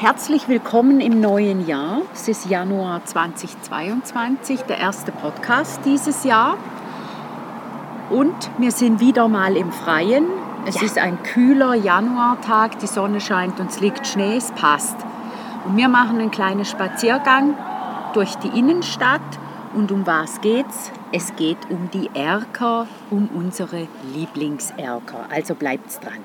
Herzlich willkommen im neuen Jahr. Es ist Januar 2022, der erste Podcast dieses Jahr. Und wir sind wieder mal im Freien. Es Ja. ist ein kühler Januartag, die Sonne scheint und es liegt Schnee, es passt. Und wir machen einen kleinen Spaziergang durch die Innenstadt. Und um was geht's? Es geht um die Erker, um unsere Lieblingserker. Also bleibt's dran.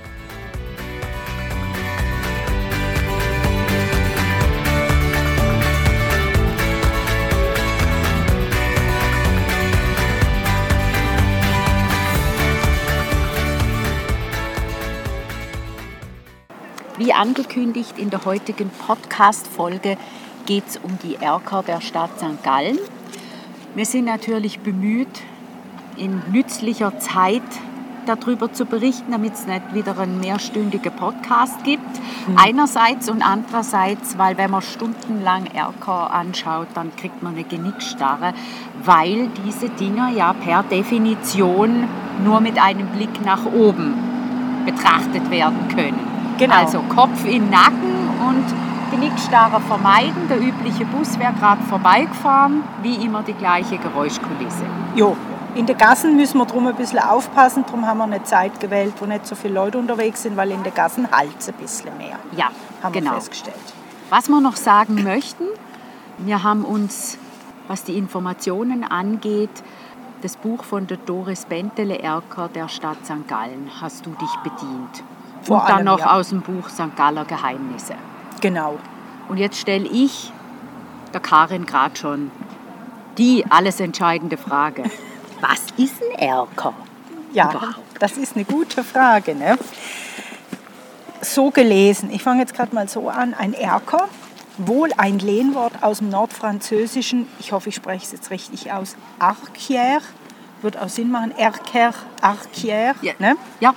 Wie angekündigt in der heutigen Podcast-Folge geht es um die Erker der Stadt St. Gallen. Wir sind natürlich bemüht, in nützlicher Zeit darüber zu berichten, damit es nicht wieder einen mehrstündigen Podcast gibt. Einerseits und andererseits, weil wenn man stundenlang Erker anschaut, dann kriegt man eine Genickstarre, weil diese Dinger ja per Definition nur mit einem Blick nach oben betrachtet werden können. Genau. Also Kopf in Nacken und Genickstarre vermeiden. Der übliche Bus wäre gerade vorbeigefahren, wie immer die gleiche Geräuschkulisse. Jo, in den Gassen müssen wir drum ein bisschen aufpassen. Darum haben wir eine Zeit gewählt, wo nicht so viele Leute unterwegs sind, weil in den Gassen halt es ein bisschen mehr. Ja, Haben genau. wir festgestellt. Was wir noch sagen möchten, wir haben uns, was die Informationen angeht, das Buch von der Doris Bentele-Erker der Stadt St. Gallen hast du dich bedient. Vor und dann allem, noch ja. aus dem Buch St. Galler Geheimnisse. Genau. Und jetzt stelle ich der Karin gerade schon die alles entscheidende Frage. Was ist ein Erker? Ja, Überhaupt. das ist eine gute Frage. Ne? So gelesen, ich fange jetzt gerade mal so an, ein Erker, wohl ein Lehnwort aus dem Nordfranzösischen, ich hoffe, ich spreche es jetzt richtig aus, Arquière, wird auch Sinn machen, Erker, Arquière. Ja. Ne? Ja,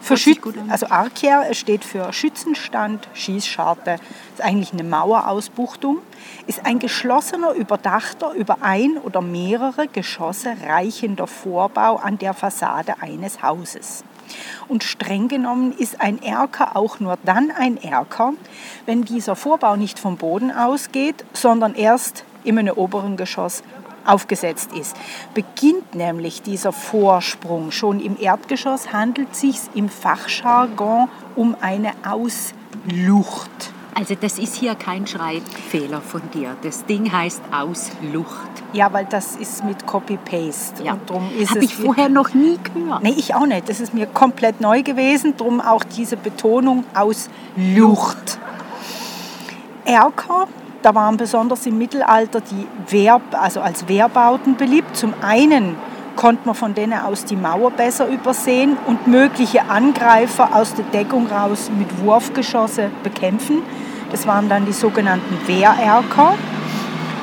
Für Schüt also Arquier es steht für Schützenstand, Schießscharte. ist eigentlich eine Mauerausbuchtung. Ist ein geschlossener, überdachter, über ein oder mehrere Geschosse reichender Vorbau an der Fassade eines Hauses. Und streng genommen ist ein Erker auch nur dann ein Erker, wenn dieser Vorbau nicht vom Boden ausgeht, sondern erst in einem oberen Geschoss aufgesetzt ist. Beginnt nämlich dieser Vorsprung schon im Erdgeschoss, handelt sich im Fachjargon um eine Auslucht. Also das ist hier kein Schreibfehler von dir. Das Ding heißt Auslucht. Ja, weil das ist mit Copy-Paste. Ja. Habe ich vorher noch nie gehört. Nee, ich auch nicht. Das ist mir komplett neu gewesen. Drum auch diese Betonung aus Lucht. Erker, da waren besonders im Mittelalter die Wehr, also als Wehrbauten beliebt. Zum einen konnte man von denen aus die Mauer besser übersehen und mögliche Angreifer aus der Deckung raus mit Wurfgeschosse bekämpfen. Das waren dann die sogenannten Wehrerker.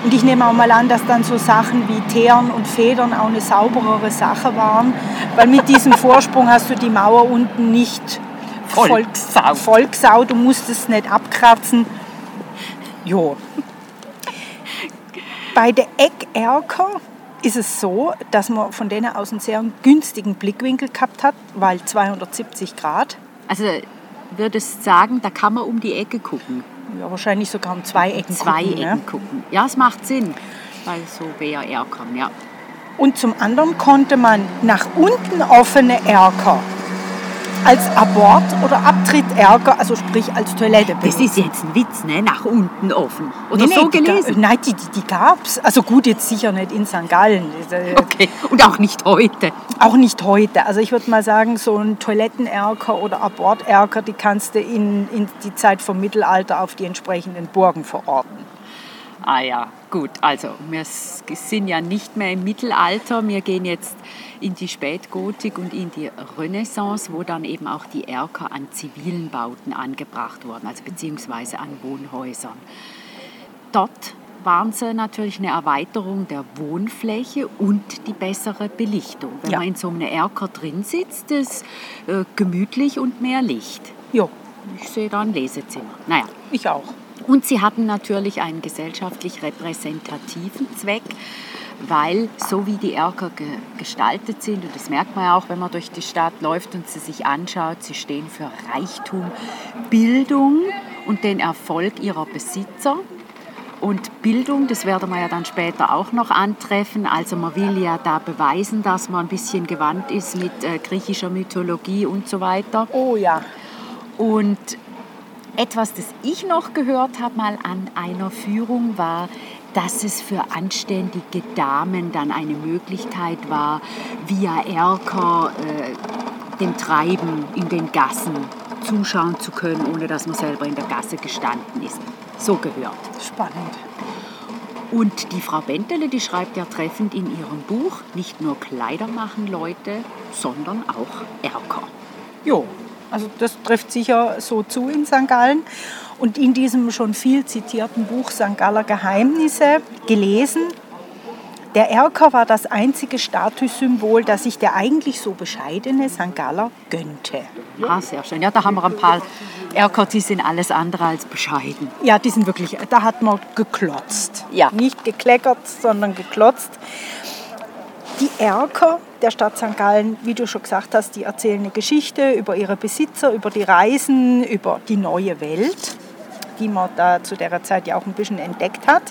Und ich nehme auch mal an, dass dann so Sachen wie Teeren und Federn auch eine sauberere Sache waren, weil mit diesem Vorsprung hast du die Mauer unten nicht Vollgesaut. vollgesaut, du musstest es nicht abkratzen. Jo. Bei der Eckerker ist es so, dass man von denen aus einen sehr günstigen Blickwinkel gehabt hat, weil 270 Grad, Also würdest sagen, da kann man um die Ecke gucken. ja, wahrscheinlich sogar um zwei Ecken Zwei gucken, Ecken ne? gucken. Ja, es macht Sinn. Weil so WR kommen, ja. Und zum anderen konnte man nach unten offene Erker als Abort- oder Abtritterker, also sprich als Toilette Das benutzen. ist jetzt ein Witz, ne? Nach unten offen. Oder Nee, nee, so die ga- gelesen? Nein, die, die, die gab es. Also gut, jetzt sicher nicht in St. Gallen. Äh, Okay. Und auch nicht heute. Auch nicht heute. Also ich würde mal sagen, so ein Toilettenerker oder Aborterker, die kannst du in, in die Zeit vom Mittelalter auf die entsprechenden Burgen verorten. Ah ja, gut. Also wir sind ja nicht mehr im Mittelalter. Wir gehen jetzt in die Spätgotik und in die Renaissance, wo dann eben auch die Erker an zivilen Bauten angebracht wurden, also beziehungsweise an Wohnhäusern. Dort waren sie natürlich eine Erweiterung der Wohnfläche und die bessere Belichtung. Wenn Ja. man in so einem Erker drin sitzt, ist äh, gemütlich und mehr Licht. Jo, Ich sehe da ein Lesezimmer. Naja. ich auch. Und sie hatten natürlich einen gesellschaftlich repräsentativen Zweck, weil so wie die Erker ge gestaltet sind, und das merkt man ja auch, wenn man durch die Stadt läuft und sie sich anschaut, sie stehen für Reichtum, Bildung und den Erfolg ihrer Besitzer. Und Bildung, das werden wir ja dann später auch noch antreffen. Also man will ja da beweisen, dass man ein bisschen gewandt ist mit äh, griechischer Mythologie und so weiter. Oh ja. Und etwas, das ich noch gehört habe mal an einer Führung, war, dass es für anständige Damen dann eine Möglichkeit war, via Erker äh, dem Treiben in den Gassen zuschauen zu können, ohne dass man selber in der Gasse gestanden ist. So gehört. Spannend. Und die Frau Bentele, die schreibt ja treffend in ihrem Buch, nicht nur Kleider machen Leute, sondern auch Erker. Jo, also das trifft sicher so zu in St. Gallen. Und in diesem schon viel zitierten Buch St. Galler Geheimnisse gelesen, der Erker war das einzige Statussymbol, das sich der eigentlich so bescheidene St. Galler gönnte. Ah, sehr schön. Ja, da haben wir ein paar Erker, die sind alles andere als bescheiden. Ja, die sind wirklich, da hat man geklotzt. Ja. Nicht gekleckert, sondern geklotzt. Die Erker der Stadt St. Gallen, wie du schon gesagt hast, die erzählen eine Geschichte über ihre Besitzer, über die Reisen, über die neue Welt, die man da zu der Zeit ja auch ein bisschen entdeckt hat.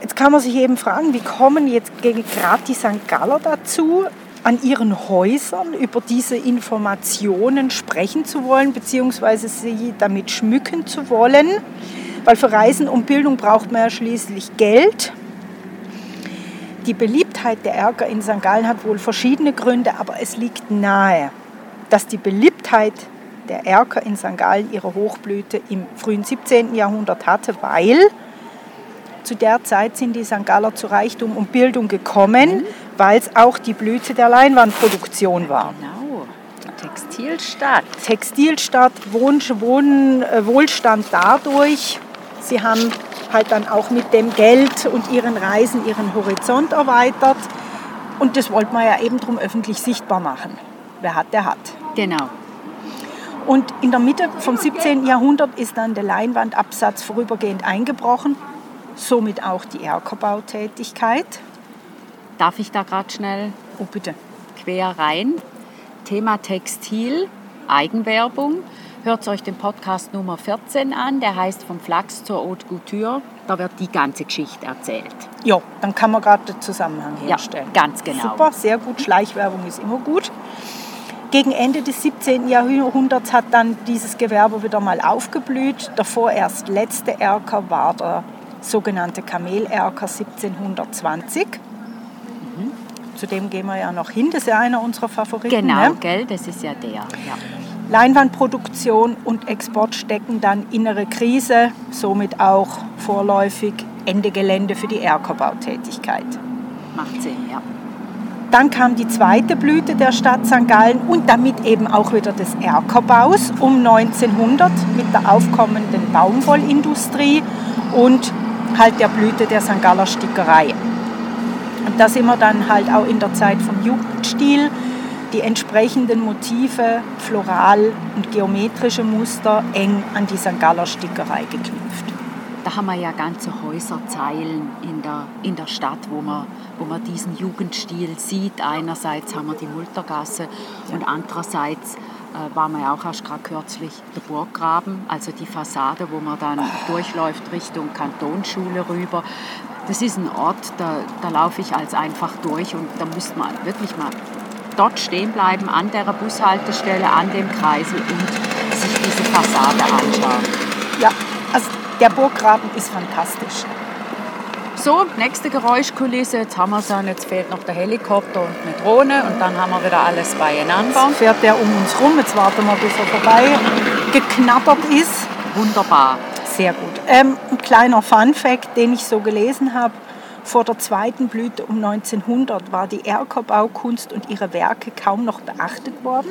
Jetzt kann man sich eben fragen, wie kommen jetzt gerade die St. Galler dazu, an ihren Häusern über diese Informationen sprechen zu wollen, beziehungsweise sie damit schmücken zu wollen. Weil für Reisen und Bildung braucht man ja schließlich Geld. Die Beliebtheit der Erker in St. Gallen hat wohl verschiedene Gründe, aber es liegt nahe, dass die Beliebtheit der Erker in St. Gallen ihre Hochblüte im frühen 17. Jahrhundert hatte, weil zu der Zeit sind die St. Galler zu Reichtum und Bildung gekommen, weil es auch die Blüte der Leinwandproduktion war. Genau, die Textilstadt. Textilstadt, Wohn, Wohn, äh, Wohlstand dadurch. Sie haben halt dann auch mit dem Geld und ihren Reisen ihren Horizont erweitert. Und das wollte man ja eben drum öffentlich sichtbar machen. Wer hat, der hat. Genau. Und in der Mitte vom 17. Jahrhundert ist dann der Leinwandabsatz vorübergehend eingebrochen, somit auch die Erkerbautätigkeit. Darf ich da gerade schnell Oh bitte. quer rein? Thema Textil, Eigenwerbung. Hört euch den Podcast Nummer 14 an, der heißt Vom Flachs zur Haute Couture. Da wird die ganze Geschichte erzählt. Ja, dann kann man gerade den Zusammenhang Ja, herstellen. ganz genau. Super, sehr gut. Schleichwerbung ist immer gut. Gegen Ende des 17. Jahrhunderts hat dann dieses Gewerbe wieder mal aufgeblüht. Der vorerst letzte Erker war der sogenannte Kamelerker 1720. Zu dem gehen wir ja noch hin. Das ist ja einer unserer Favoriten. Genau, Ne? gell? Das ist ja der. Ja. Leinwandproduktion und Export stecken dann innere Krise, somit auch vorläufig Ende Gelände für die Erkerbautätigkeit. Macht Sinn, ja. Dann kam die zweite Blüte der Stadt St. Gallen und damit eben auch wieder des Erkerbaus um 1900 mit der aufkommenden Baumwollindustrie und halt der Blüte der St. Galler Stickerei. Und da sind wir dann halt auch in der Zeit vom Jugendstil. Die entsprechenden Motive, floral und geometrische Muster eng an die St. Galler Stickerei geknüpft. Da haben wir ja ganze Häuserzeilen in der, in der Stadt, wo man, wo man diesen Jugendstil sieht. Einerseits haben wir die Multergasse und andererseits äh, waren wir ja auch erst gerade kürzlich der Burggraben, also die Fassade, wo man dann durchläuft Richtung Kantonsschule rüber. Das ist ein Ort, da, da laufe ich als einfach durch und da müsste man wirklich mal dort stehen bleiben, an der Bushaltestelle, an dem Kreisel und sich diese Fassade anschauen. Ja, also der Burggraben ist fantastisch. So, nächste Geräuschkulisse. Jetzt haben wir es. Jetzt fehlt noch der Helikopter und eine Drohne und dann haben wir wieder alles beieinander. Jetzt fährt der um uns rum. Jetzt warten wir, bis er vorbei geknattert ist. Wunderbar. Sehr gut. Ähm, ein kleiner Fun-Fact, den ich so gelesen habe. Vor der zweiten Blüte um 1900 war die Erkerbaukunst und ihre Werke kaum noch beachtet worden,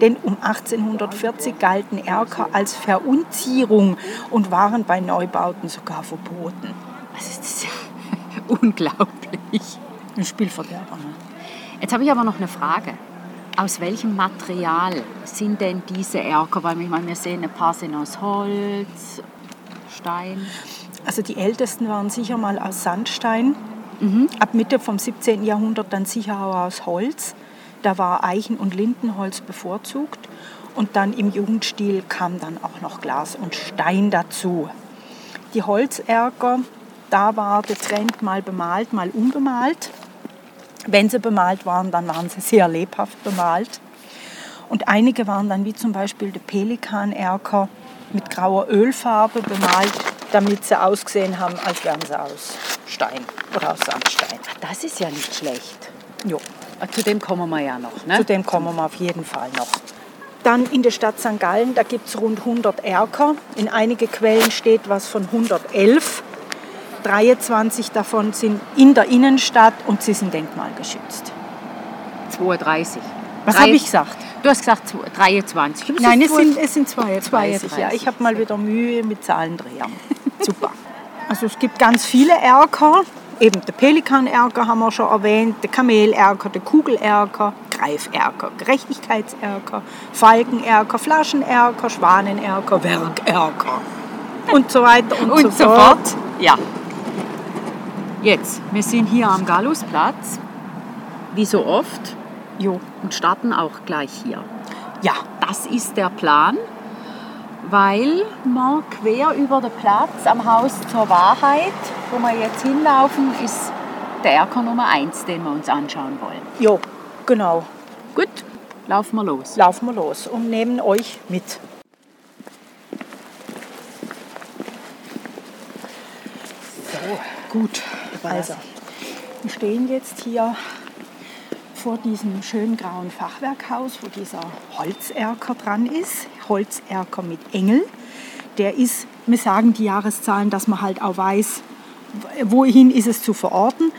denn um 1840 galten Erker als Verunzierung und waren bei Neubauten sogar verboten. Das ist ja unglaublich. Ein Spielverderber. Ne? Jetzt habe ich aber noch eine Frage. Aus welchem Material sind denn diese Erker? Weil ich meine, wir sehen, ein paar sind aus Holz, Stein. Also die ältesten waren sicher mal aus Sandstein. Ab Mitte vom 17. Jahrhundert dann sicher auch aus Holz. Da war Eichen- und Lindenholz bevorzugt. Und dann im Jugendstil kam dann auch noch Glas und Stein dazu. Die Holzerker, da war der Trend mal bemalt, mal unbemalt. Wenn sie bemalt waren, dann waren sie sehr lebhaft bemalt. Und einige waren dann wie zum Beispiel der Pelikanerker mit grauer Ölfarbe bemalt, damit sie ausgesehen haben, als wären sie aus Stein oder aus Sandstein. Das ist ja nicht schlecht. Jo, Zu dem kommen wir ja noch. Ne? zu dem kommen wir auf jeden Fall noch. Dann in der Stadt St. Gallen, da gibt es rund 100 Erker. In einigen Quellen steht was von 111. 23 davon sind in der Innenstadt und sie sind denkmalgeschützt. 32. Was habe ich gesagt? Du hast gesagt zwei- 23. Nein, es sind, es sind 32. 32, Ja, ich habe mal wieder Mühe mit Zahlendrehern. Super. Also es gibt ganz viele Erker. Eben der Pelikanerker haben wir schon erwähnt, der Kamelerker, der Kugelerker, Greiferker, Gerechtigkeitserker, Falkenerker, Flaschenerker, Schwanenerker, Werkerker und so weiter und, Und so fort. Ja. Jetzt, wir sind hier am Gallusplatz, wie so oft, Jo. und starten auch gleich hier. Ja, Das ist der Plan, weil man quer über den Platz am Haus zur Wahrheit, wo wir jetzt hinlaufen, ist der Erker Nummer 1, den wir uns anschauen wollen. jo, genau. Gut, laufen wir los. Laufen wir los und nehmen euch mit. So, gut. Also, wir stehen jetzt hier vor diesem schönen grauen Fachwerkhaus, wo dieser Holzerker dran ist. Holzerker mit Engel. Der ist, wir sagen die Jahreszahlen, dass man halt auch weiß, wohin ist es zu verorten.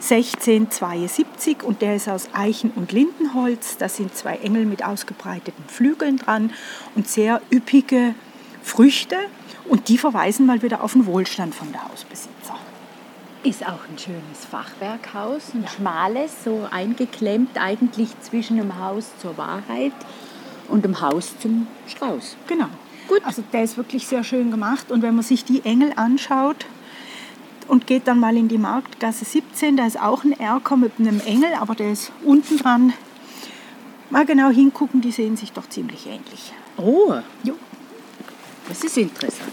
1672 und der ist aus Eichen- und Lindenholz. Da sind zwei Engel mit ausgebreiteten Flügeln dran und sehr üppige Früchte. Und die verweisen mal wieder auf den Wohlstand von der Hausbesitzer. Ist auch ein schönes Fachwerkhaus, ein schmales, so eingeklemmt eigentlich zwischen dem Haus zur Wahrheit und dem Haus zum Strauß. Genau. Gut. Also der ist wirklich sehr schön gemacht. Und wenn man sich die Engel anschaut und geht dann mal in die Marktgasse 17, da ist auch ein Erker mit einem Engel, aber der ist unten dran. Mal genau hingucken, die sehen sich doch ziemlich ähnlich. Oh, Jo. das ist interessant.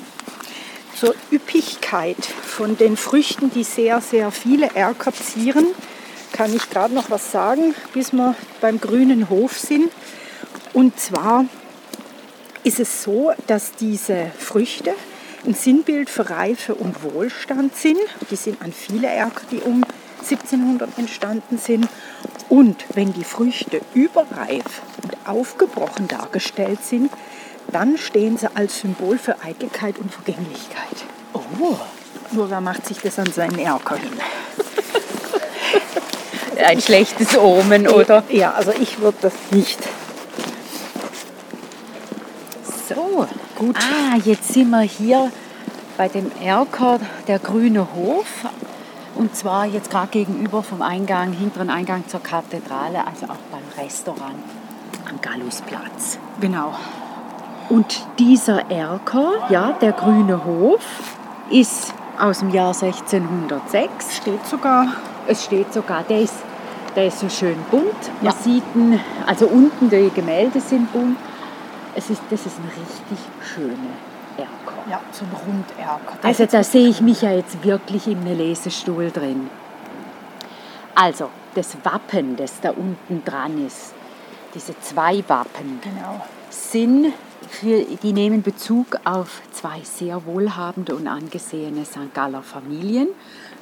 Zur Üppigkeit von den Früchten, die sehr, sehr viele Erker zieren, kann ich gerade noch was sagen, bis wir beim grünen Hof sind. Und zwar ist es so, dass diese Früchte ein Sinnbild für Reife und Wohlstand sind. Die sind an viele Erker, die um 1700 entstanden sind. Und wenn die Früchte überreif und aufgebrochen dargestellt sind, dann stehen sie als Symbol für Eitelkeit und Vergänglichkeit. Oh, Nur wer macht sich das an seinen Erker hin? ein schlechtes Omen, oder? Ja, also ich würde das nicht. So, gut. Ah, jetzt sind wir hier bei dem Erker, der Grüne Hof. Und zwar jetzt gerade gegenüber vom Eingang, hinteren Eingang zur Kathedrale, also auch beim Restaurant am Gallusplatz. Genau. Und dieser Erker, ja, der Grüne Hof, ist aus dem Jahr 1606. Steht sogar. Es steht sogar, der ist, der ist so schön bunt. Man Ja. sieht ihn, also unten die Gemälde sind bunt. Es ist, das ist ein richtig schöner Erker. Ja, so ein Runderker. Der Also da sehe ich mich ja jetzt wirklich in einem Lesestuhl drin. Also das Wappen, das da unten dran ist, diese zwei Wappen, Genau. sind für, die nehmen Bezug auf zwei sehr wohlhabende und angesehene St. Galler Familien.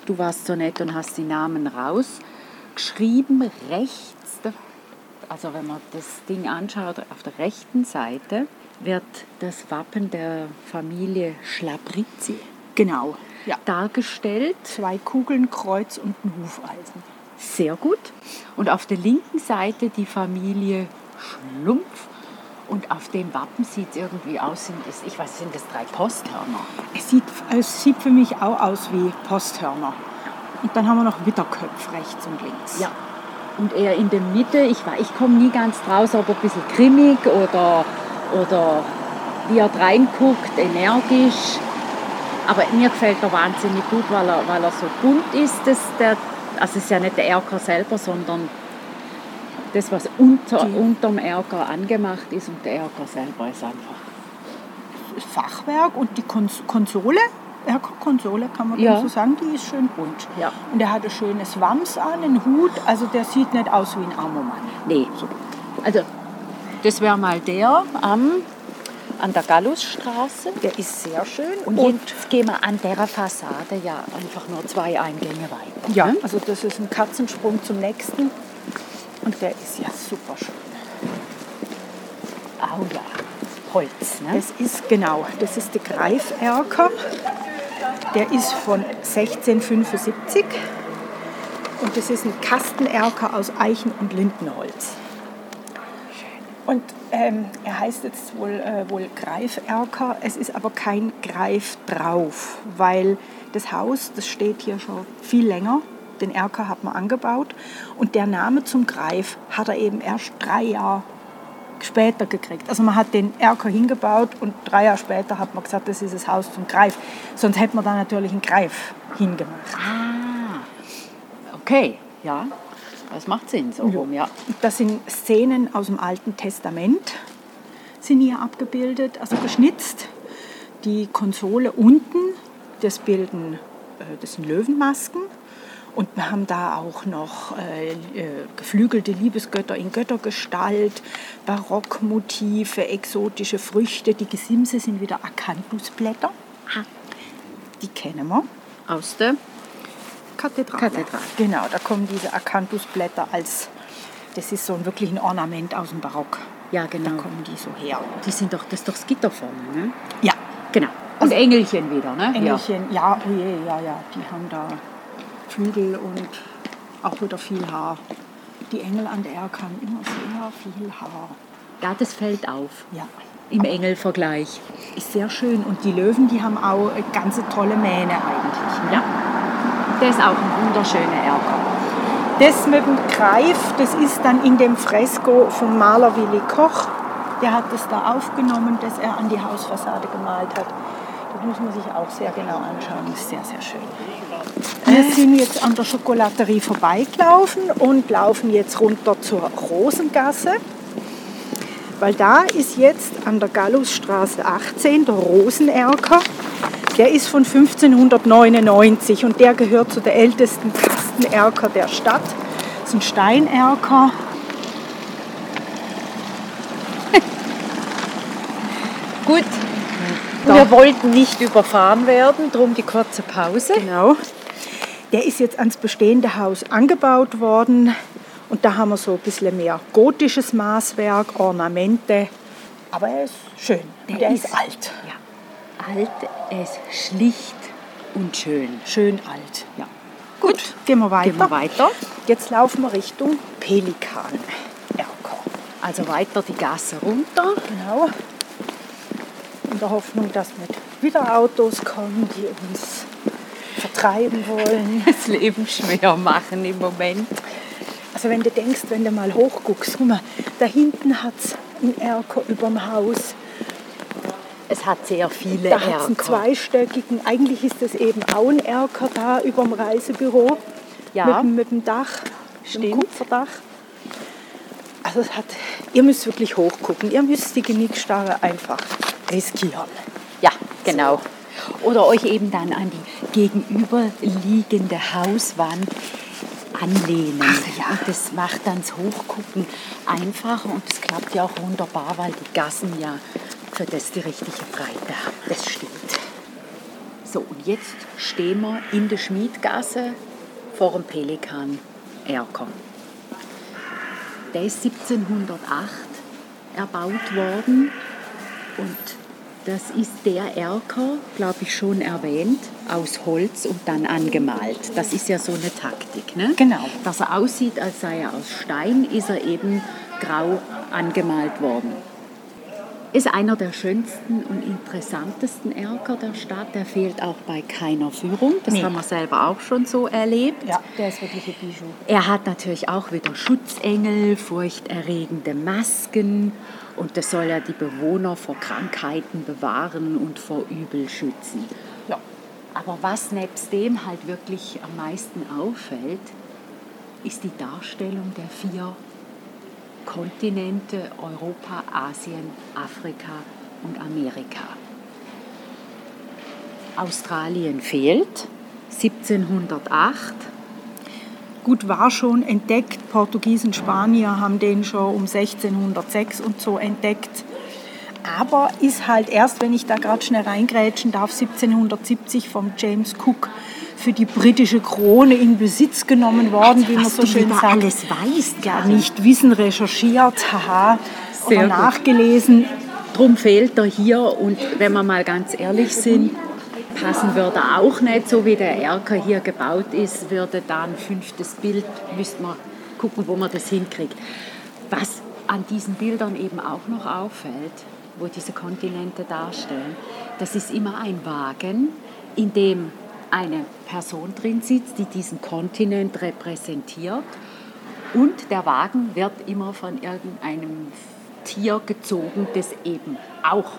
Du warst so nett und hast die Namen rausgeschrieben. Rechts, also wenn man das Ding anschaut, auf der rechten Seite wird das Wappen der Familie Schlabrizzi Genau. Ja. dargestellt. Zwei Kugeln, Kreuz und ein Hufeisen. Sehr gut. Und auf der linken Seite die Familie Schlumpf. Und auf dem Wappen sieht es irgendwie aus, sind das, ich weiß, sind das drei Posthörner? Es sieht, es sieht für mich auch aus wie Posthörner. Und dann haben wir noch Witterköpf rechts und links. Ja. Und er in der Mitte, ich, ich komme nie ganz draus, ob er ein bisschen grimmig oder, oder wie er reinguckt, energisch. Aber mir gefällt er wahnsinnig gut, weil er, weil er so bunt ist. Das, der, also es ist ja nicht der Erker selber, sondern das, was unter, unterm Erker angemacht ist und der Erker selber ist einfach. Das Fachwerk und die Kons Konsole, Erker-Konsole kann man Ja. so sagen, die ist schön bunt. Ja. Und er hat ein schönes Wams an, einen Hut, also der sieht nicht aus wie ein armer Mann. Nee. Also, das wäre mal der am, an der Gallusstraße. Der ist sehr schön. Und, jetzt gehen wir an der Fassade ja einfach nur zwei Eingänge weiter. ja, ne? also das ist ein Katzensprung zum nächsten. Und der ist ja super schön. Oh ja, Holz. Ne? Das ist genau, das ist der Greiferker. Der ist von 1675 und das ist ein Kastenerker aus Eichen- und Lindenholz. Und ähm, er heißt jetzt wohl, äh, wohl Greiferker, es ist aber kein Greif drauf, weil das Haus, das steht hier schon viel länger. Den Erker hat man angebaut und der Name zum Greif hat er eben erst drei Jahre später gekriegt. Also man hat den Erker hingebaut und drei Jahre später hat man gesagt, das ist das Haus zum Greif. Sonst hätte man da natürlich einen Greif hingemacht. Ah, okay, ja. Das macht Sinn so rum, ja. Das sind Szenen aus dem Alten Testament, sind hier abgebildet, also geschnitzt. Die Konsole unten, das bilden, äh, das sind Löwenmasken. Und wir haben da auch noch äh, äh, geflügelte Liebesgötter in Göttergestalt, Barockmotive, exotische Früchte. Die Gesimse sind wieder Akanthusblätter. Die kennen wir. Aus der Kathedrale. Kathedrale. Genau, da kommen diese Akanthusblätter als, das ist so ein wirklich ein Ornament aus dem Barock. Ja, Da genau. kommen die so her. Die sind doch, das ist doch das Gitter vorne, ne? Ja, Genau. Und Engelchen wieder, ne? Engelchen, ja, oh je, ja, ja, die haben da Flügel und auch wieder viel Haar. Die Engel an der Erk haben immer sehr viel Haar. Ja. das fällt auf. Ja, Im Engelvergleich. ist sehr schön. Und die Löwen, die haben auch eine ganz tolle Mähne eigentlich. Ja. Der ist auch ein wunderschöner Erker. Das mit dem Greif, das ist dann in dem Fresko vom Maler Willi Koch. Der hat das da aufgenommen, das er an die Hausfassade gemalt hat. Das muss man sich auch sehr genau anschauen. Das ist sehr, sehr schön. Wir sind jetzt an der Schokolaterie vorbeigelaufen und laufen jetzt runter zur Rosengasse. Weil da ist jetzt an der Gallusstraße 18 der Rosenerker. Der ist von 1599 und der gehört zu der ältesten Kastenerker der Stadt. Das ist ein Steinerker. Gut. Da. Wir wollten nicht überfahren werden, drum die kurze Pause. Genau. Der ist jetzt ans bestehende Haus angebaut worden. Und da haben wir so ein bisschen mehr gotisches Maßwerk, Ornamente. Aber er ist schön. Der, der ist, alt. Ja. Alt, er ist schlicht und schön. Schön alt. Ja. Gut, gehen wir weiter. Gehen wir weiter. Jetzt laufen wir Richtung Pelikan. Erker. Also weiter die Gasse runter. Genau. In der Hoffnung, dass nicht wieder Autos kommen, die uns vertreiben wollen. Das Leben schwer machen im Moment. Also wenn du denkst, wenn du mal hochguckst, guck mal, da hinten hat es einen Erker über dem Haus. Es hat sehr viele Da hat es einen Erker. zweistöckigen, eigentlich ist das eben auch ein Erker da über dem Reisebüro. Ja. Mit, dem- mit dem Dach, mit dem Stimmt. Kupferdach. Also es hat, ihr müsst wirklich hochgucken. Ihr müsst die Genickstarre einfach riskieren. Ja, genau. Oder euch eben dann an die gegenüberliegende Hauswand anlehnen. Ach ja. Und das macht dann das Hochgucken einfacher und es klappt ja auch wunderbar, weil die Gassen ja für das die richtige Breite haben. Das stimmt. So, und jetzt stehen wir in der Schmiedgasse vor dem Pelikan Erker. Der ist 1708 erbaut worden Und das ist der Erker, glaube ich, schon erwähnt, aus Holz und dann angemalt. Das ist ja so eine Taktik. Ne? Genau. Dass er aussieht, als sei er aus Stein, ist er eben grau angemalt worden. Ist einer der schönsten und interessantesten Erker der Stadt. Der fehlt auch bei keiner Führung. Das Nee. haben wir selber auch schon so erlebt. Ja, der ist wirklich ein Bijou. Er hat natürlich auch wieder Schutzengel, furchterregende Masken und das soll ja die Bewohner vor Krankheiten bewahren und vor Übel schützen. Ja. Aber was nebst dem halt wirklich am meisten auffällt, ist die Darstellung der vier Kontinente Europa, Asien, Afrika und Amerika. Australien fehlt, 1708. Gut, war schon entdeckt. Portugiesen, Spanier haben den schon um 1606 und so entdeckt. Aber ist halt erst, wenn ich da gerade schnell reingrätschen darf, 1770 vom James Cook für die britische Krone in Besitz genommen worden, wie man so schön sagt. alles weißt, Ja, nicht wissen, recherchiert, haha, Sehr oder nachgelesen. Drum fehlt er hier und wenn wir mal ganz ehrlich sind, passen würde auch nicht, so wie der Erker hier gebaut ist, würde da ein fünftes Bild, müsste man gucken, wo man das hinkriegt. Was an diesen Bildern eben auch noch auffällt, wo diese Kontinente darstellen, das ist immer ein Wagen, in dem eine Person drin sitzt, die diesen Kontinent repräsentiert und der Wagen wird immer von irgendeinem Tier gezogen, das eben auch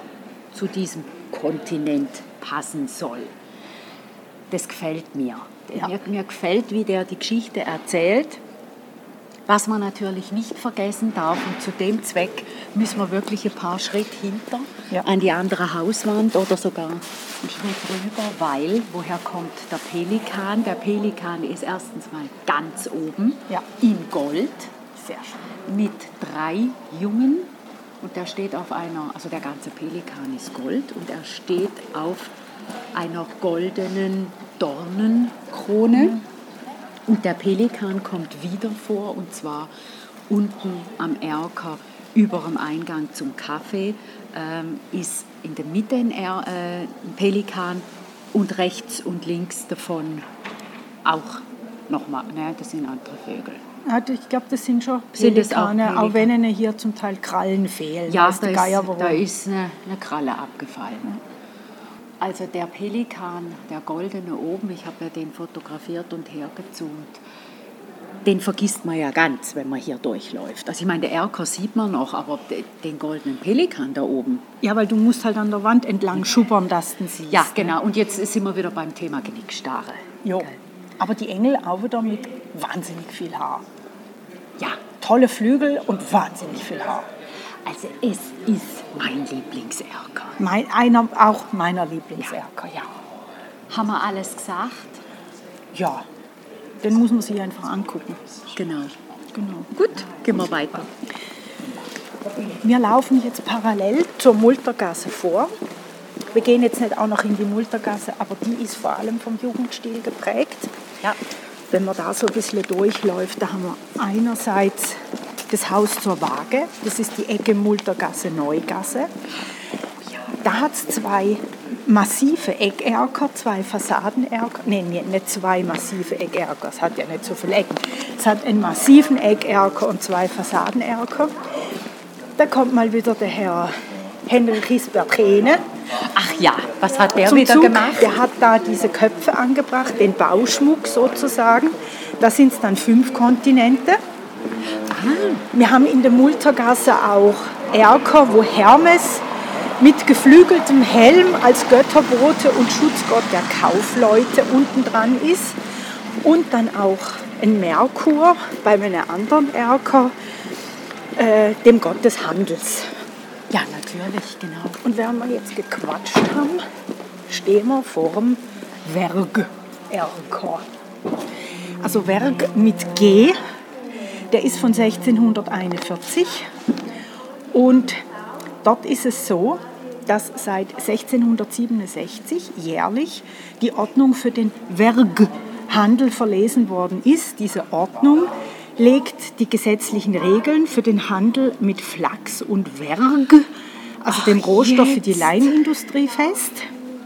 zu diesem Kontinent passen soll. Das gefällt mir. Ja. Mir, mir gefällt, wie der die Geschichte erzählt. Was man natürlich nicht vergessen darf, und zu dem Zweck müssen wir wirklich ein paar Schritt hinter Ja. an die andere Hauswand oder sogar einen Schritt rüber, weil woher kommt der Pelikan? Der Pelikan ist erstens mal ganz oben Ja. in Gold Sehr schön. mit drei Jungen und der steht auf einer, also der ganze Pelikan ist Gold und er steht auf einer goldenen Dornenkrone und der Pelikan kommt wieder vor und zwar unten am Erker über dem Eingang zum Café ähm, ist in der Mitte ein, er äh, ein Pelikan und rechts und links davon auch nochmal, ne, das sind andere Vögel. Also ich glaube, das sind schon Sind das auch Pelikane, auch, Pelikan? wenn ihnen hier zum Teil Krallen fehlen. Ja, da ist, da ist eine, eine Kralle abgefallen. Also der Pelikan, der goldene oben, ich habe ja den fotografiert und hergezoomt, den vergisst man ja ganz, wenn man hier durchläuft. Also ich meine, der Erker sieht man noch, aber de- den goldenen Pelikan da oben. Ja, weil du musst halt an der Wand entlang schuppern, dass du ihn siehst. Ja, genau. Und jetzt sind wir wieder beim Thema Genickstarre. Jo. Aber die Engel auch wieder mit wahnsinnig viel Haar. Ja, Tolle Flügel und wahnsinnig viel Haar. Also es ist mein Lieblingserker. Mein, einer auch meiner Lieblingserker, ja. Haben wir alles gesagt? Ja, den muss man sich einfach angucken. Genau. Genau. Gut, gehen wir weiter. Wir laufen jetzt parallel zur Multergasse vor. Wir gehen jetzt nicht auch noch in die Multergasse, aber die ist vor allem vom Jugendstil geprägt. Ja. Wenn man da so ein bisschen durchläuft, da haben wir einerseits das Haus zur Waage, das ist die Ecke Multergasse Neugasse. Da hat es zwei massive Eckerker, zwei Fassadenerker. Nein, nee, nicht zwei massive Eckerker, es hat ja nicht so viele Ecken. Es hat einen massiven Eckerker und zwei Fassadenerker. Da kommt mal wieder der Herr Henrik Hisbert Rehne Ach ja, was hat der wieder Zug. gemacht? Der hat da diese Köpfe angebracht, den Bauschmuck sozusagen. Da sind es dann fünf Kontinente. Wir haben in der Multergasse auch Erker, wo Hermes mit geflügeltem Helm als Götterbote und Schutzgott der Kaufleute unten dran ist. Und dann auch ein Merkur bei einem anderen Erker, äh, dem Gott des Handels. Ja, natürlich, genau. Und während wir jetzt gequatscht haben, stehen wir vor dem Werg Erker. Also Werg mit G, der ist von 1641 und dort ist es so, dass seit 1667 jährlich die Ordnung für den Werghandel verlesen worden ist. Diese Ordnung legt die gesetzlichen Regeln für den Handel mit Flachs und Werg also dem Ach, Rohstoff für die jetzt. Leinindustrie fest.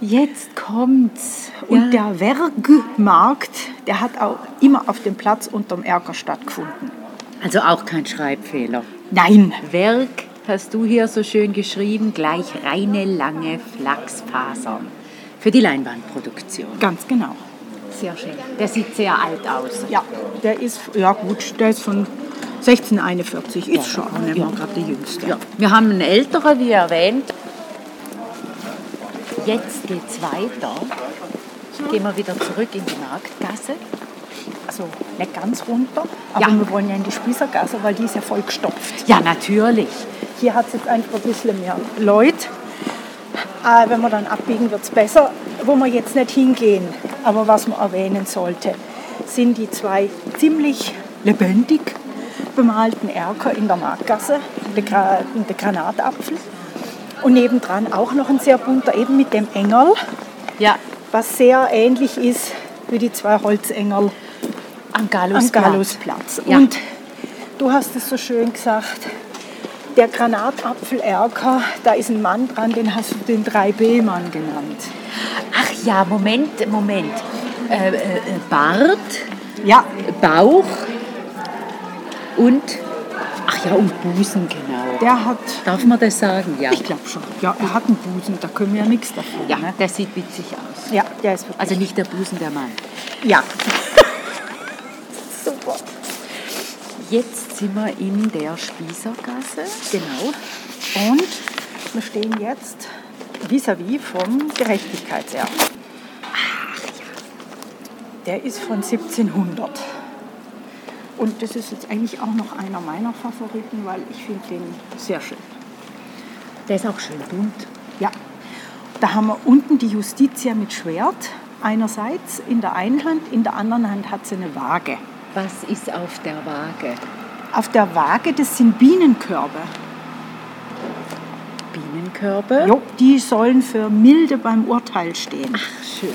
Jetzt kommt's. Und ja. der Werkmarkt, der hat auch immer auf dem Platz unterm Erker stattgefunden. Also auch kein Schreibfehler. Nein, Werk hast du hier so schön geschrieben, gleich reine lange Flachsfasern für die Leinwandproduktion. ganz genau. Sehr schön. Der sieht sehr alt aus. Ja, der ist, ja gut, der ist von 1641, ist schon auch nicht mehr Ja. gerade der jüngste. Ja. Wir haben einen älteren, wie erwähnt. Jetzt geht's weiter. Gehen wir wieder zurück in die Marktgasse. Also nicht ganz runter, aber Ja. wir wollen ja in die Spießergasse, weil die ist ja voll gestopft. Ja, natürlich. Hier hat es jetzt einfach ein bisschen mehr Leute. Äh, wenn wir dann abbiegen, wird es besser. Wo wir jetzt nicht hingehen, aber was man erwähnen sollte, sind die zwei ziemlich lebendig bemalten Erker in der Marktgasse, der, Gra der Granatapfel. Und nebendran auch noch ein sehr bunter, eben mit dem Engel, Ja, was sehr ähnlich ist wie die zwei Holzengerl am. Gallusplatz. Ja. Und du hast es so schön gesagt, der Granatapfelerker, da ist ein Mann dran, den hast du den 3B-Mann genannt. Ach ja, Moment, Moment. Äh, äh, äh, Bart, Ja, Bauch und, ach ja, und Busen, genau. der hat, Darf man das sagen? Ja. ich glaube schon, ja, er hat einen Busen, da können wir ja nichts dafür. Ja, Ne? der sieht witzig aus. ja der ist wirklich, Also nicht der Busen der Mann. ja. Super. Jetzt sind wir in der Spießergasse. Genau. Und wir stehen jetzt vis-à-vis vom Gerechtigkeitserbe. Der ist von 1700. Und das ist jetzt eigentlich auch noch einer meiner Favoriten, weil ich finde den sehr schön. Der ist auch schön bunt. Ja. Da haben wir unten die Justitia mit Schwert. Einerseits in der einen Hand, in der anderen Hand hat sie eine Waage. Was ist auf der Waage? Auf der Waage, das sind Bienenkörbe. Bienenkörbe? Jo, die sollen für Milde beim Urteil stehen. Ach, schön.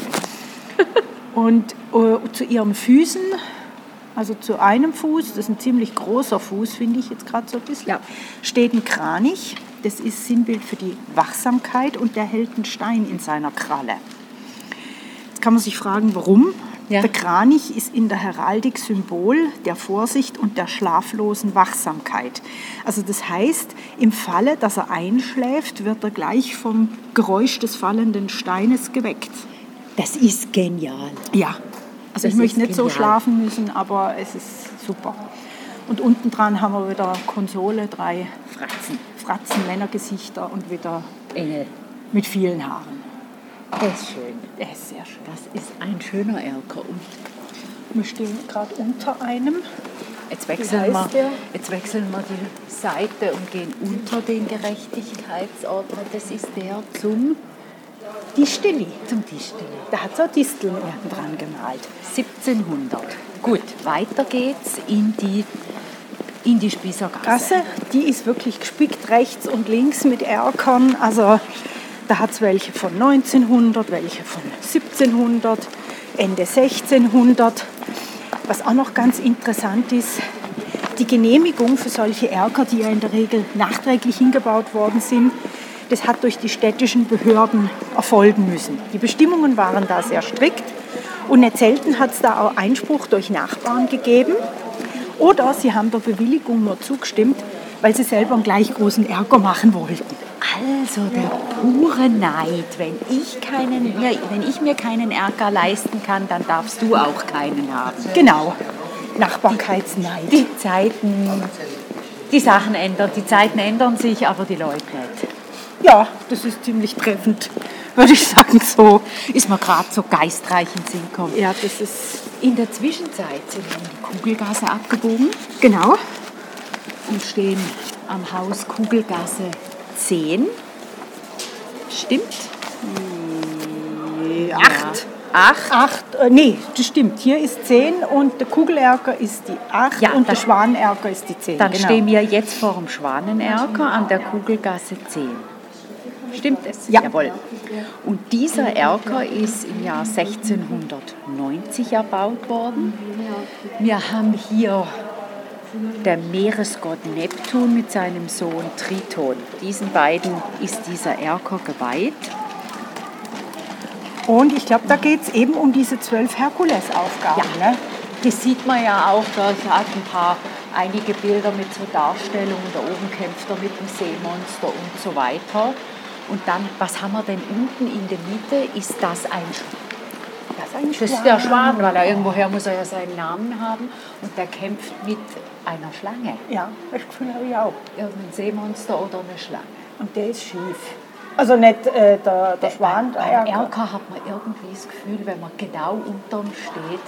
Und äh, zu ihren Füßen, also zu einem Fuß, das ist ein ziemlich großer Fuß, finde ich jetzt gerade so ein bisschen, Ja. steht ein Kranich. Das ist Sinnbild für die Wachsamkeit und der hält einen Stein in seiner Kralle. Jetzt kann man sich fragen, warum. Ja. Der Kranich ist in der Heraldik Symbol der Vorsicht und der schlaflosen Wachsamkeit. Also das heißt, im Falle, dass er einschläft, wird er gleich vom Geräusch des fallenden Steines geweckt. Das ist genial. Ja, also Das ich möchte nicht so genial. schlafen müssen, aber es ist super. Und unten dran haben wir wieder Konsole, drei Fratzen. Fratzen, Männergesichter und wieder Engel. mit vielen Haaren. Das ist schön. Das ist sehr schön. Das ist ein schöner Erker. Und Wir stehen gerade unter einem. jetzt wechseln, wir, der? jetzt wechseln wir die Seite und gehen unter den Gerechtigkeitsordner. Das ist der zum, Die Stilli. zum Tischstelle. Da hat so Disteln unten dran gemalt. 1700. Gut, weiter geht's in die, in die Spießergasse. Gasse, die ist wirklich gespickt rechts und links mit Erkern. Also da hat es welche von 1900, welche von 1700, Ende 1600. Was auch noch ganz interessant ist, die Genehmigung für solche Erker, die ja in der Regel nachträglich hingebaut worden sind, das hat durch die städtischen Behörden erfolgen müssen. Die Bestimmungen waren da sehr strikt und nicht selten hat es da auch Einspruch durch Nachbarn gegeben. Oder sie haben der Bewilligung nur zugestimmt, weil sie selber einen gleich großen Ärger machen wollten. Also der pure Neid. Wenn ich, keinen, mir- wenn ich mir keinen Ärger leisten kann, dann darfst du auch keinen haben. Genau, Nachbarkeitsneid. Die Zeiten, die Sachen ändern, die Zeiten ändern sich, aber die Leute nicht. Ja, das ist ziemlich treffend, würde ich sagen so. Ist mir gerade so geistreich in den Sinn gekommen. Ja, das ist In der Zwischenzeit sind wir in die Kugelgasse abgebogen genau. und stehen am Haus Kugelgasse 10. Stimmt? Acht. Acht. Acht, äh, nee, das stimmt. Hier ist zehn und der Kugelerker ist die acht Ja, und der Schwanenerker ist die zehn. Dann genau. stehen wir jetzt vor dem Schwanenerker an der Kugelgasse 10. Stimmt es? Ja. Jawohl. Und dieser Erker ist im Jahr 1690 erbaut worden. Wir haben hier der Meeresgott Neptun mit seinem Sohn Triton. Diesen beiden ist dieser Erker geweiht. Und ich glaube, da geht es eben um diese zwölf Herkulesaufgaben. Ja. Ne? Das sieht man ja auch, da hat ein paar, einige Bilder mit so Darstellungen. Da oben kämpft er mit dem Seemonster und so weiter. Und dann, was haben wir denn unten in der Mitte? Ist das ein Das ist, ein das ist der Schwan, weil er irgendwoher muss er ja seinen Namen haben. Und der kämpft mit einer Schlange. Ja, das Gefühl habe ich auch. Irgendein Seemonster oder eine Schlange. Und der ist schief. Also nicht äh, der, der Schwan, der Beim Erker. Erker hat man irgendwie das Gefühl, wenn man genau unterm steht,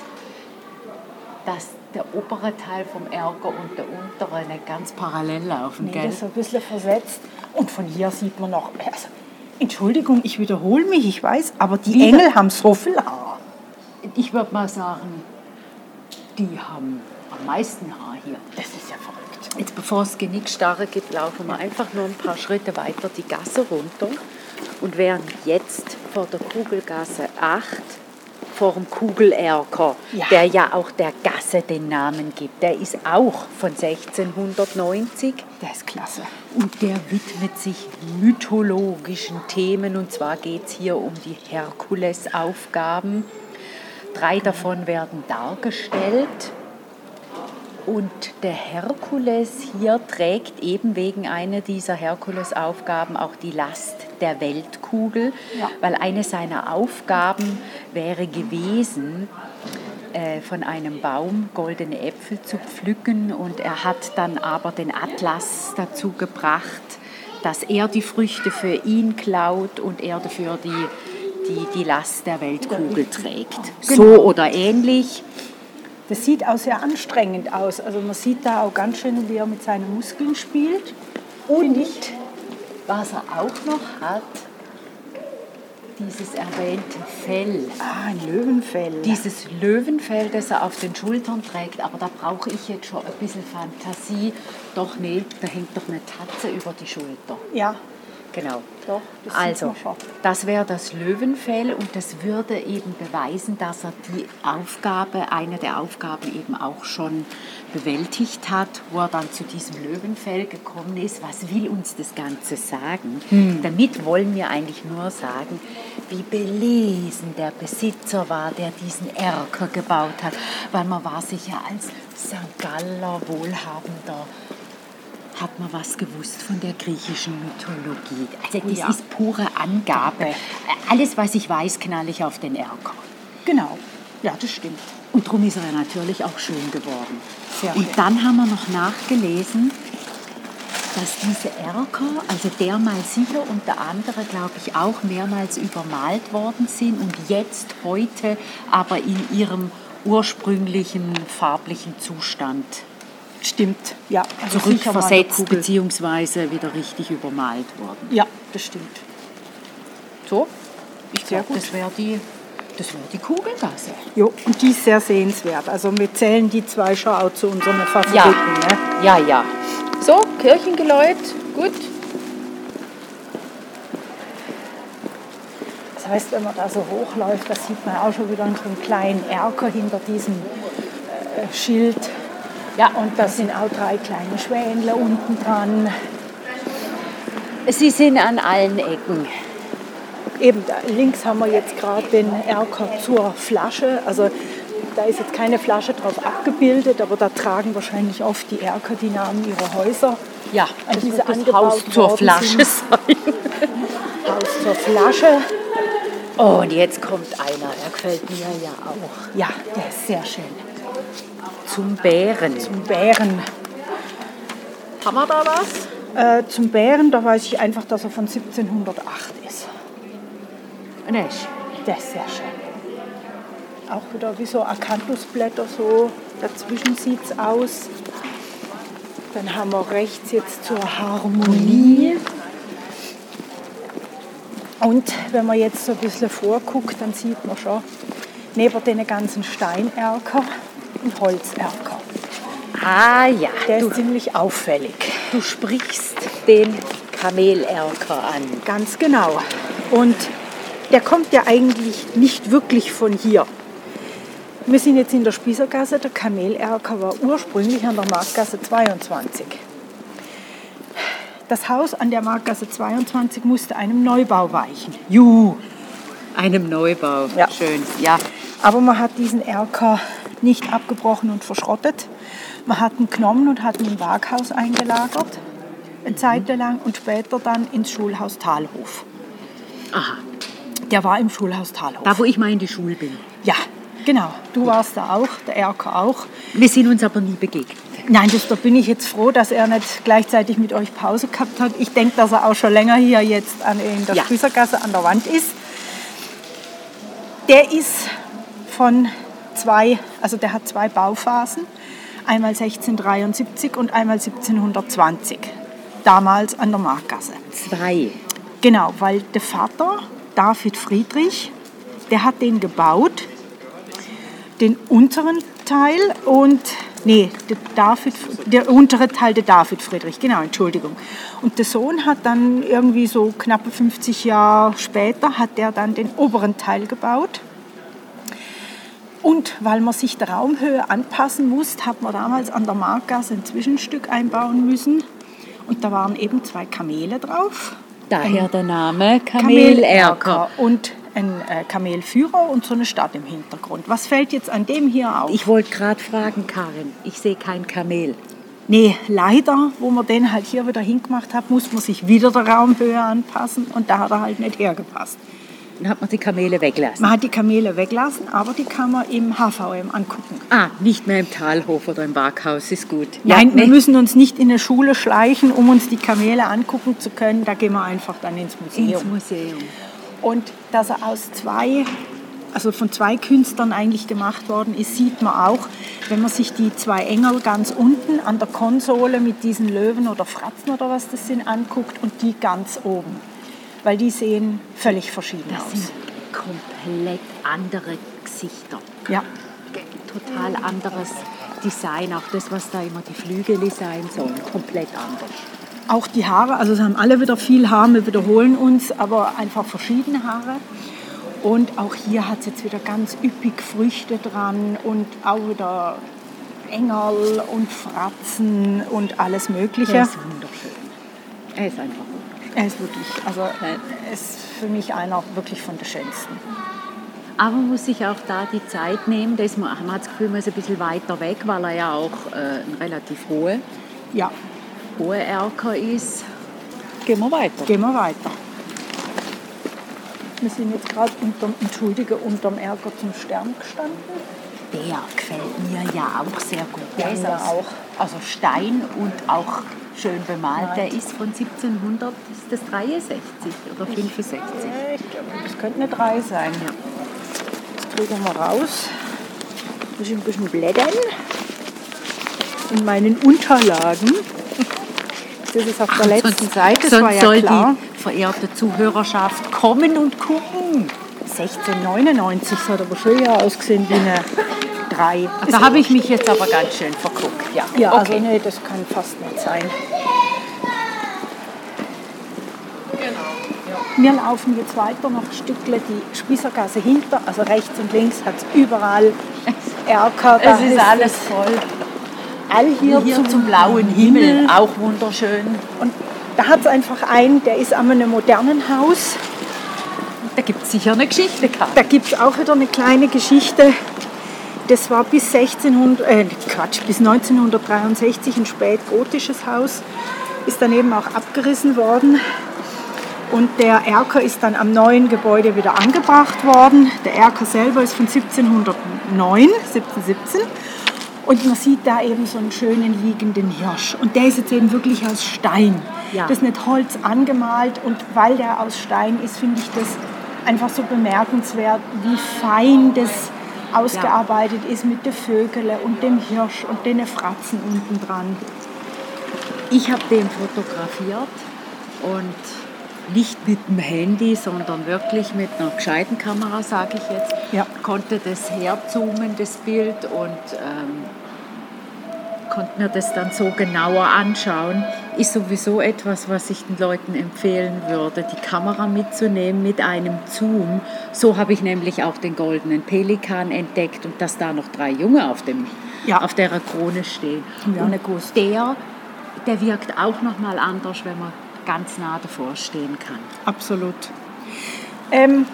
dass der obere Teil vom Erker und der untere nicht ganz parallel laufen. Nee, gell? das ist ein bisschen versetzt. Und von hier sieht man noch. Also, Entschuldigung, ich wiederhole mich, ich weiß, aber die Wieder? Engel haben so viel Haar. Ich würde mal sagen, die haben am meisten Haar hier. Das ist ja verrückt. Jetzt bevor es Genickstarre gibt, laufen wir einfach nur ein paar Schritte weiter die Gasse runter und wären jetzt vor der Kugelgasse 8 vor dem Kugelerker, Ja. der ja auch der Gasse den Namen gibt. Der ist auch von 1690 Der ist klasse. und der widmet sich mythologischen Themen und zwar geht es hier um die Herkulesaufgaben. Drei davon werden dargestellt. Und der Herkules hier trägt eben wegen einer dieser Herkulesaufgaben auch die Last der Weltkugel, Ja. weil eine seiner Aufgaben wäre gewesen, äh, von einem Baum goldene Äpfel zu pflücken und er hat dann aber den Atlas dazu gebracht, dass er die Früchte für ihn klaut und er dafür die, die, die Last der Weltkugel trägt. So oder ähnlich. Das sieht auch sehr anstrengend aus. Also man sieht da auch ganz schön, wie er mit seinen Muskeln spielt. Und was er auch noch hat, dieses erwähnte Fell. Ah, ein Löwenfell. Dieses Löwenfell, das er auf den Schultern trägt, aber da brauche ich jetzt schon ein bisschen Fantasie. Doch, nee, da hängt doch eine Tatze über die Schulter. ja, Genau. doch, das Also, das wäre das Löwenfell und das würde eben beweisen, dass er die Aufgabe, eine der Aufgaben eben auch schon bewältigt hat, wo er dann zu diesem Löwenfell gekommen ist. Was will uns das Ganze sagen? Hm. Damit wollen wir eigentlich nur sagen, wie belesen der Besitzer war, der diesen Erker gebaut hat, weil man war sich ja als St. Galler wohlhabender hat man was gewusst von der griechischen Mythologie. Also das Ja. ist pure Angabe. Alles, was ich weiß, knall ich auf den Erker. Genau. Ja, das stimmt. Und darum ist er natürlich auch schön geworden. Sehr und schön. dann haben wir noch nachgelesen, dass diese Erker, also der mal sicher und der andere, glaube ich, auch mehrmals übermalt worden sind und jetzt heute aber in ihrem ursprünglichen farblichen Zustand Stimmt. Ja, also zurückversetzt bzw. wieder richtig übermalt worden. Ja, das stimmt. So, ich glaube, das wäre die, das wär die Kugelgasse. Jo, und die ist sehr sehenswert. Also wir zählen die zwei schon auch zu unseren Favoriten. Ne? ja, ja. So, Kirchengeläut, gut. Das heißt, wenn man da so hochläuft, da sieht man auch schon wieder so einen kleinen Erker hinter diesem äh, Schild. Ja, Und da sind auch drei kleine Schwänle unten dran. Sie sind an allen Ecken. Eben da links haben wir jetzt gerade den Erker zur Flasche. Also da ist jetzt keine Flasche drauf abgebildet, aber da tragen wahrscheinlich oft die Erker die Namen ihrer Häuser. Ja, An das diese wird das Haus zur Flasche sind. sein. Haus zur Flasche. Oh, und jetzt kommt einer, der gefällt mir ja auch. Ja, der ist sehr schön. Zum Bären. Zum Bären. Haben wir da was? Äh, zum Bären, da weiß ich einfach, dass er von 1708 ist. Nicht. Der ist sehr schön. Auch wieder wie so Akanthusblätter so. Dazwischen sieht es aus. Dann haben wir rechts jetzt zur Harmonie. Und wenn man jetzt so ein bisschen vorguckt, dann sieht man schon neben den ganzen Steinerker einen Holzerker. Ah ja, Der du, ist ziemlich auffällig. du sprichst den Kamelerker an. Ganz genau. Und der kommt ja eigentlich nicht wirklich von hier. Wir sind jetzt in der Spießergasse. Der Kamelerker war ursprünglich an der Marktgasse 22. Das Haus an der Marktgasse 22 musste einem Neubau weichen. Juhu, einem Neubau. Ja. Schön, ja. Aber man hat diesen Erker nicht abgebrochen und verschrottet. Man hat ihn genommen und hat ihn im Waghaus eingelagert, eine Zeit lang, und später dann ins Schulhaus Talhof. Aha, Der war im Schulhaus Talhof. da wo ich mal in die Schule bin. ja, genau. Du warst da auch, der Erker auch. Wir sind uns aber nie begegnet. Nein, das, da bin ich jetzt froh, dass er nicht gleichzeitig mit euch Pause gehabt hat. Ich denke, dass er auch schon länger hier jetzt an, in der Ja. Spießergasse an der Wand ist. Der ist von zwei, also der hat zwei Bauphasen. Einmal 1673 und einmal 1720. Damals an der Marktgasse. Zwei. Genau, weil der Vater, David Friedrich, der hat den gebaut, den unteren Teil und, nee, der, David, der untere Teil der David Friedrich, genau, Entschuldigung. Und der Sohn hat dann irgendwie so knappe 50 Jahre später, hat der dann den oberen Teil gebaut. Und weil man sich der Raumhöhe anpassen muss, hat man damals an der Marktgasse ein Zwischenstück einbauen müssen. Und da waren eben zwei Kamele drauf. Daher der Name Kamelerker. und ein äh, Kamelführer und so eine Stadt im Hintergrund. Was fällt jetzt an dem hier auf? Ich wollte gerade fragen, Karin, ich sehe kein Kamel. nee, leider, wo man den halt hier wieder hingemacht hat, muss man sich wieder der Raumhöhe anpassen und da hat er halt nicht hergepasst. Dann hat man die Kamele weglassen. Man hat die Kamele weglassen, aber die kann man im HVM angucken. Ah, nicht mehr im Talhof oder im Parkhaus, ist gut. Nein, ja, wir müssen uns nicht in eine Schule schleichen, um uns die Kamele angucken zu können. Da gehen wir einfach dann ins Museum. ins Museum. Und dass er aus zwei, also von zwei Künstlern eigentlich gemacht worden ist, sieht man auch, wenn man sich die zwei Engel ganz unten an der Konsole mit diesen Löwen oder Fratzen oder was das sind anguckt und die ganz oben. Weil die sehen völlig verschieden Das aus. sind komplett andere Gesichter. Ja. Total anderes Design, auch das, was da immer die Flügel sein sollen, komplett anders. Auch die Haare, also es haben alle wieder viel Haar, wir wiederholen uns, aber einfach verschiedene Haare. Und auch hier hat es jetzt wieder ganz üppig Früchte dran und auch wieder Engel und Fratzen und alles Mögliche. Er ist wunderschön. Er ist einfach wunderschön. Er ist wirklich, also er ist für mich einer wirklich von der schönsten. Aber man muss sich auch da die Zeit nehmen, dass man, man hat das Gefühl, man ist ein bisschen weiter weg, weil er ja auch äh, ein relativ hohe, Ja, hohe Erker ist. Gehen wir weiter. gehen wir weiter. Wir sind jetzt gerade unterm, entschuldige, unterm Erker zum Stern gestanden. Der gefällt mir ja auch sehr gut. Ja, Der ist mir aus, auch. Also Stein und auch schön bemalt. Der ist von 1700, ist das 63 oder 65? Ich glaube, das könnte eine 3 sein. Das kriegen wir raus. Muss ich ein bisschen blättern in meinen Unterlagen. Das ist auf der letzten sonst, Seite, das sonst war ja soll klar. die verehrte Zuhörerschaft kommen und gucken. 1699, das hat aber schon ja ausgesehen wie eine 3. Da habe ich mich jetzt aber ganz schön verguckt. Ja, Ja, okay. also nee, das kann fast nicht sein. Wir laufen jetzt weiter noch ein Stückle die Spießergasse hinter, also rechts und links hat es überall Erker. da es ist alles voll. all hier, Hier zum, zum, blauen Himmel, auch wunderschön. Und da hat es einfach einen, der ist an einem modernen Haus. Da gibt es sicher eine Geschichte, Karl. Da gibt es auch wieder eine kleine Geschichte. Das war bis 1600, äh, Quatsch, bis 1963 ein spätgotisches Haus. Ist daneben auch abgerissen worden. Und der Erker ist dann am neuen Gebäude wieder angebracht worden. Der Erker selber ist von 1709, 1717. Und man sieht da eben so einen schönen liegenden Hirsch. Und der ist jetzt eben wirklich aus Stein. Ja. Das ist nicht Holz angemalt. Und weil der aus Stein ist, finde ich das einfach so bemerkenswert, wie fein das ausgearbeitet ist mit den Vögeln und dem Hirsch und den Fratzen unten dran. Ich habe den fotografiert und nicht mit dem Handy, sondern wirklich mit einer gescheiten Kamera, sage ich jetzt. Ja. Konnte das herzoomen, das Bild, und ähm, konnte mir das dann so genauer anschauen. Ist sowieso etwas, was ich den Leuten empfehlen würde, die Kamera mitzunehmen mit einem Zoom. So habe ich nämlich auch den goldenen Pelikan entdeckt und dass da noch drei Junge auf, dem, Ja. auf der Krone stehen. Ja. Und der, der wirkt auch noch mal anders, wenn man ganz nah davor stehen kann. Absolut. Ähm,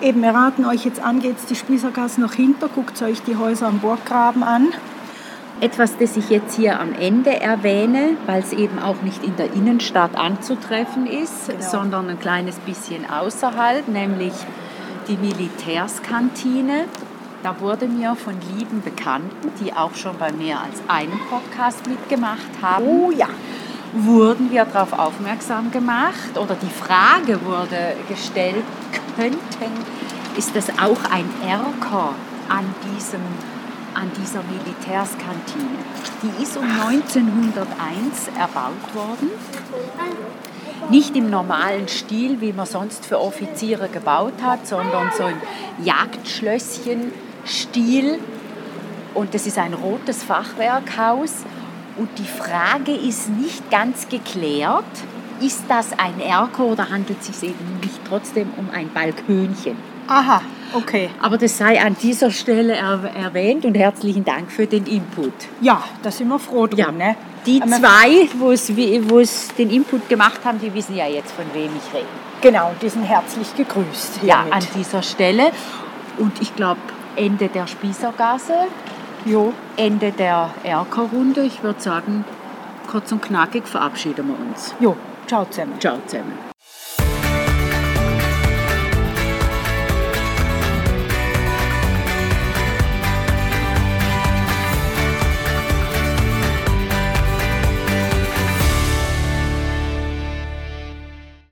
eben, wir raten euch jetzt an, geht die Spießergasse noch hinter, guckt euch die Häuser am Burggraben an. Etwas, das ich jetzt hier am Ende erwähne, weil es eben auch nicht in der Innenstadt anzutreffen ist, Genau. sondern ein kleines bisschen außerhalb, nämlich die Militärskantine. Da wurde mir von lieben Bekannten, die auch schon bei mehr als einem Podcast mitgemacht haben, Oh ja. wurden wir darauf aufmerksam gemacht oder die Frage wurde gestellt, könnten, ist das auch ein Erker an, diesem, an dieser Militärskantine? Die ist um 1901 erbaut worden. Nicht im normalen Stil, wie man sonst für Offiziere gebaut hat, sondern so ein Jagdschlösschen-Stil. Und das ist ein rotes Fachwerkhaus. Und die Frage ist nicht ganz geklärt, ist das ein Erker oder handelt es sich eben nicht trotzdem um ein Balkönchen? Aha, okay. Aber das sei an dieser Stelle er erwähnt und herzlichen Dank für den Input. Ja, da sind wir froh drum. Ja, Ne? die Aber- zwei, wo es, den Input gemacht haben, die wissen ja jetzt, von wem ich rede. Genau, die sind herzlich gegrüßt. Ja, hiermit. an dieser Stelle. Und ich glaube, Ende der Spießergasse, Jo, Ende der Erkerrunde. Ich würde sagen, kurz und knackig verabschieden wir uns. jo, ciao zusammen. Ciao zusammen.